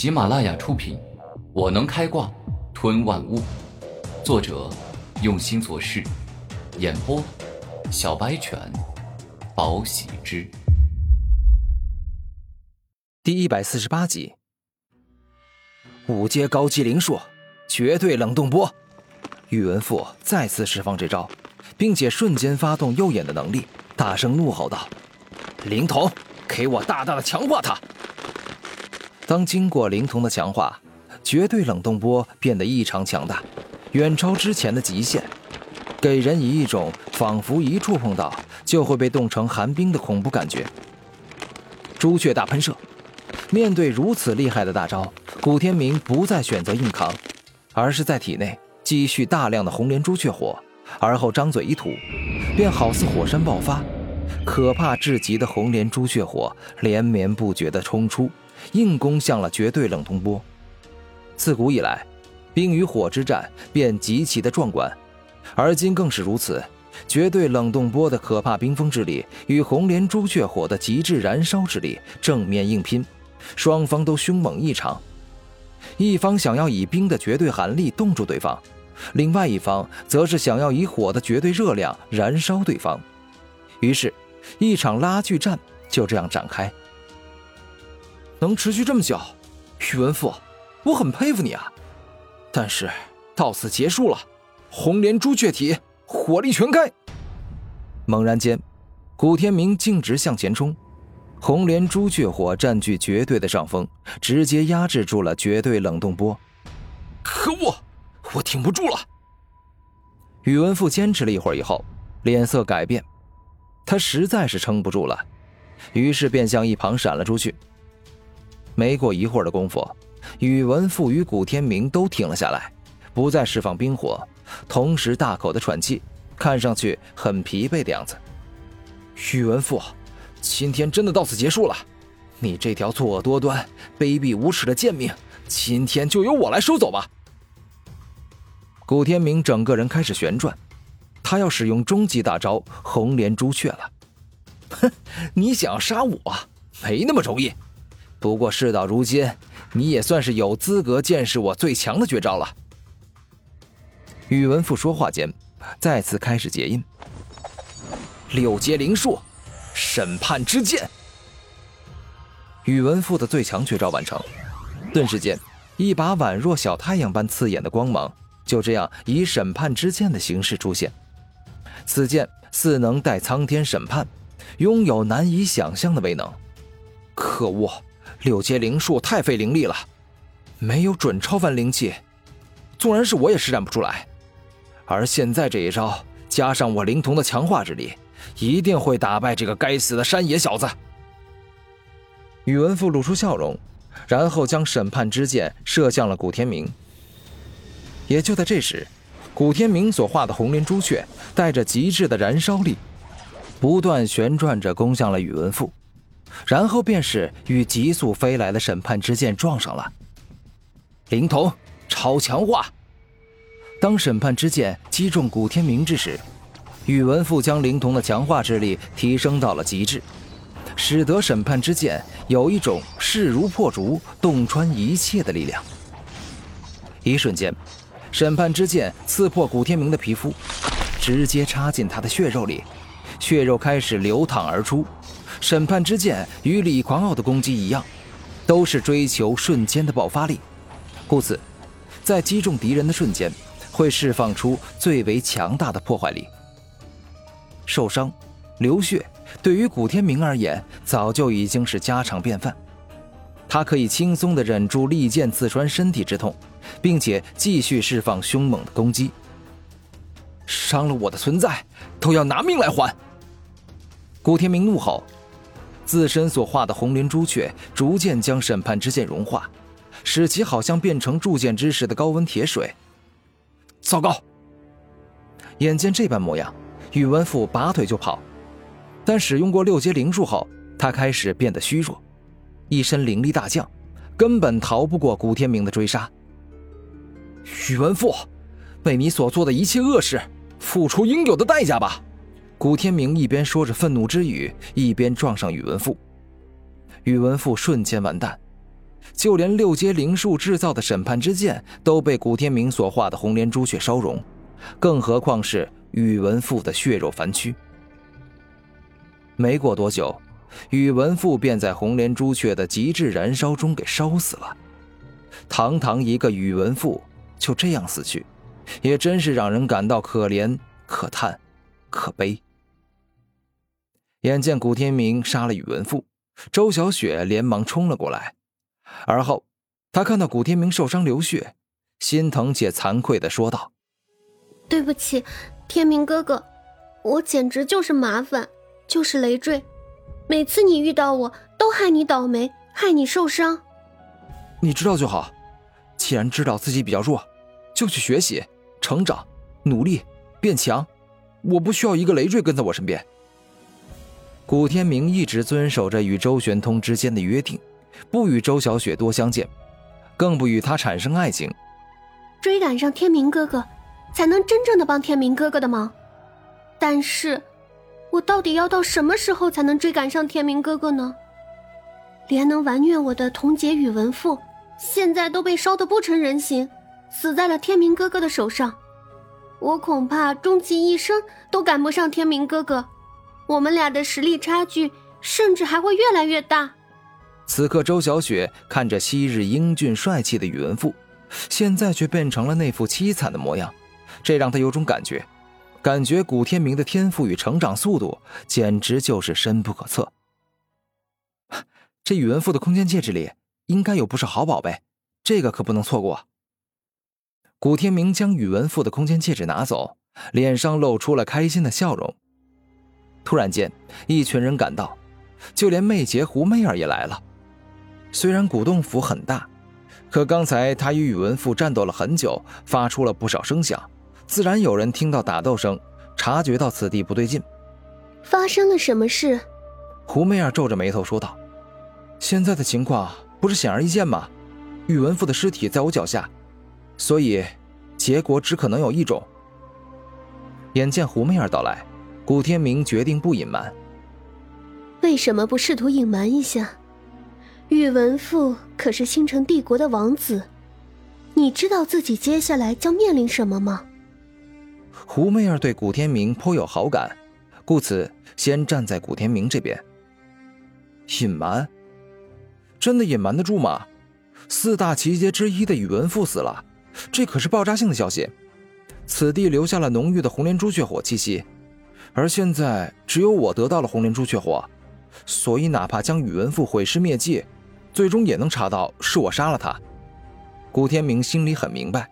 喜马拉雅出品，《我能开挂吞万物》，作者用心做事，演播小白犬，宝喜之。第一百四十八集，五阶高级灵术，绝对冷冻波。宇文复再次释放这招，并且瞬间发动右眼的能力，大声怒吼道：“灵童，给我大大的强化它！”当经过灵童的强化，绝对冷冻波变得异常强大，远超之前的极限，给人以一种仿佛一触碰到就会被冻成寒冰的恐怖感觉。朱雀大喷射，面对如此厉害的大招，古天明不再选择硬扛，而是在体内。积蓄大量的红莲朱雀火，而后张嘴一吐，便好似火山爆发，可怕至极的红莲朱雀火连绵不绝地冲出，硬攻向了绝对冷冻波。自古以来，冰与火之战便极其的壮观，而今更是如此。绝对冷冻波的可怕冰封之力与红莲朱雀火的极致燃烧之力正面硬拼，双方都凶猛异常。一方想要以冰的绝对寒力冻住对方，另外一方则是想要以火的绝对热量燃烧对方。于是，一场拉锯战就这样展开。能持续这么久，宇文赋，我很佩服你啊！但是到此结束了，红莲朱雀体，火力全开！猛然间，古天明径直向前冲。红莲朱雀火占据绝对的上风，直接压制住了绝对冷冻波。可恶，我挺不住了！宇文复坚持了一会儿以后，脸色改变，他实在是撑不住了，于是便向一旁闪了出去。没过一会儿的功夫，宇文复与古天明都停了下来，不再释放冰火，同时大口的喘气，看上去很疲惫的样子。宇文复。今天真的到此结束了，你这条作恶多端、卑鄙无耻的贱命，今天就由我来收走吧。古天明整个人开始旋转，他要使用终极大招红莲朱雀了。哼，你想要杀我，没那么容易。不过事到如今，你也算是有资格见识我最强的绝招了。宇文复说话间，再次开始结印，六阶灵术。审判之剑，宇文赋的最强绝招完成，顿时间，一把宛若小太阳般刺眼的光芒就这样以审判之剑的形式出现。此剑似能带苍天审判，拥有难以想象的威能。可恶，六阶灵术太费灵力了，没有准超凡灵气，纵然是我也施展不出来。而现在这一招，加上我灵童的强化之力。一定会打败这个该死的山野小子。宇文复露出笑容，然后将审判之剑射向了古天明。也就在这时，古天明所画的红莲朱雀带着极致的燃烧力，不断旋转着攻向了宇文复，然后便是与急速飞来的审判之剑撞上了。灵童超强化。当审判之剑击中古天明之时。宇文复将灵童的强化之力提升到了极致，使得审判之剑有一种势如破竹、洞穿一切的力量。一瞬间，审判之剑刺破古天明的皮肤，直接插进他的血肉里，血肉开始流淌而出。审判之剑与李狂傲的攻击一样，都是追求瞬间的爆发力，故此，在击中敌人的瞬间，会释放出最为强大的破坏力。受伤、流血，对于古天明而言早就已经是家常便饭。他可以轻松地忍住利剑刺穿身体之痛，并且继续释放凶猛的攻击。伤了我的存在，都要拿命来还！古天明怒吼，自身所化的红莲朱雀逐渐将审判之剑融化，使其好像变成铸剑之时的高温铁水。糟糕！眼见这般模样。宇文复拔腿就跑，但使用过六阶灵术后，他开始变得虚弱，一身灵力大降，根本逃不过古天明的追杀。宇文复，为你所做的一切恶事，付出应有的代价吧！古天明一边说着愤怒之语，一边撞上宇文复。宇文复瞬间完蛋，就连六阶灵术制造的审判之剑都被古天明所化的红莲朱雀烧融，更何况是宇文赋的血肉凡躯。没过多久，宇文赋便在红莲朱雀的极致燃烧中给烧死了。堂堂一个宇文赋就这样死去，也真是让人感到可怜、可叹、可悲。眼见古天明杀了宇文赋，周小雪连忙冲了过来。而后，她看到古天明受伤流血，心疼且惭愧的说道：“对不起，天明哥哥，我简直就是麻烦，就是累赘。每次你遇到我都害你倒霉，害你受伤。你知道就好。既然知道自己比较弱，就去学习、成长、努力、变强。我不需要一个累赘跟在我身边。”古天明一直遵守着与周玄通之间的约定。不与周小雪多相见，更不与他产生爱情。追赶上天明哥哥，才能真正的帮天明哥哥的忙。但是，我到底要到什么时候才能追赶上天明哥哥呢？连能玩虐我的童姐宇文赋，现在都被烧得不成人形，死在了天明哥哥的手上。我恐怕终其一生都赶不上天明哥哥，我们俩的实力差距甚至还会越来越大。此刻，周小雪看着昔日英俊帅气的宇文赋，现在却变成了那副凄惨的模样，这让她有种感觉，感觉古天明的天赋与成长速度简直就是深不可测。这宇文赋的空间戒指里应该有不少好宝贝，这个可不能错过。古天明将宇文赋的空间戒指拿走，脸上露出了开心的笑容。突然间，一群人赶到，就连媚姐胡媚儿也来了。虽然古洞府很大，可刚才他与宇文赋战斗了很久，发出了不少声响，自然有人听到打斗声，察觉到此地不对劲。发生了什么事？胡媚儿皱着眉头说道：“现在的情况不是显而易见吗？宇文赋的尸体在我脚下，所以结果只可能有一种。”眼见胡媚儿到来，古天明决定不隐瞒。为什么不试图隐瞒一下？宇文赋可是星辰帝国的王子，你知道自己接下来将面临什么吗？胡媚儿对古天明颇有好感，故此先站在古天明这边。隐瞒？真的隐瞒得住吗？四大奇杰之一的宇文赋死了，这可是爆炸性的消息。此地留下了浓郁的红莲朱雀火气息，而现在只有我得到了红莲朱雀火，所以哪怕将宇文赋毁尸灭迹。最终也能查到是我杀了他。古天明心里很明白，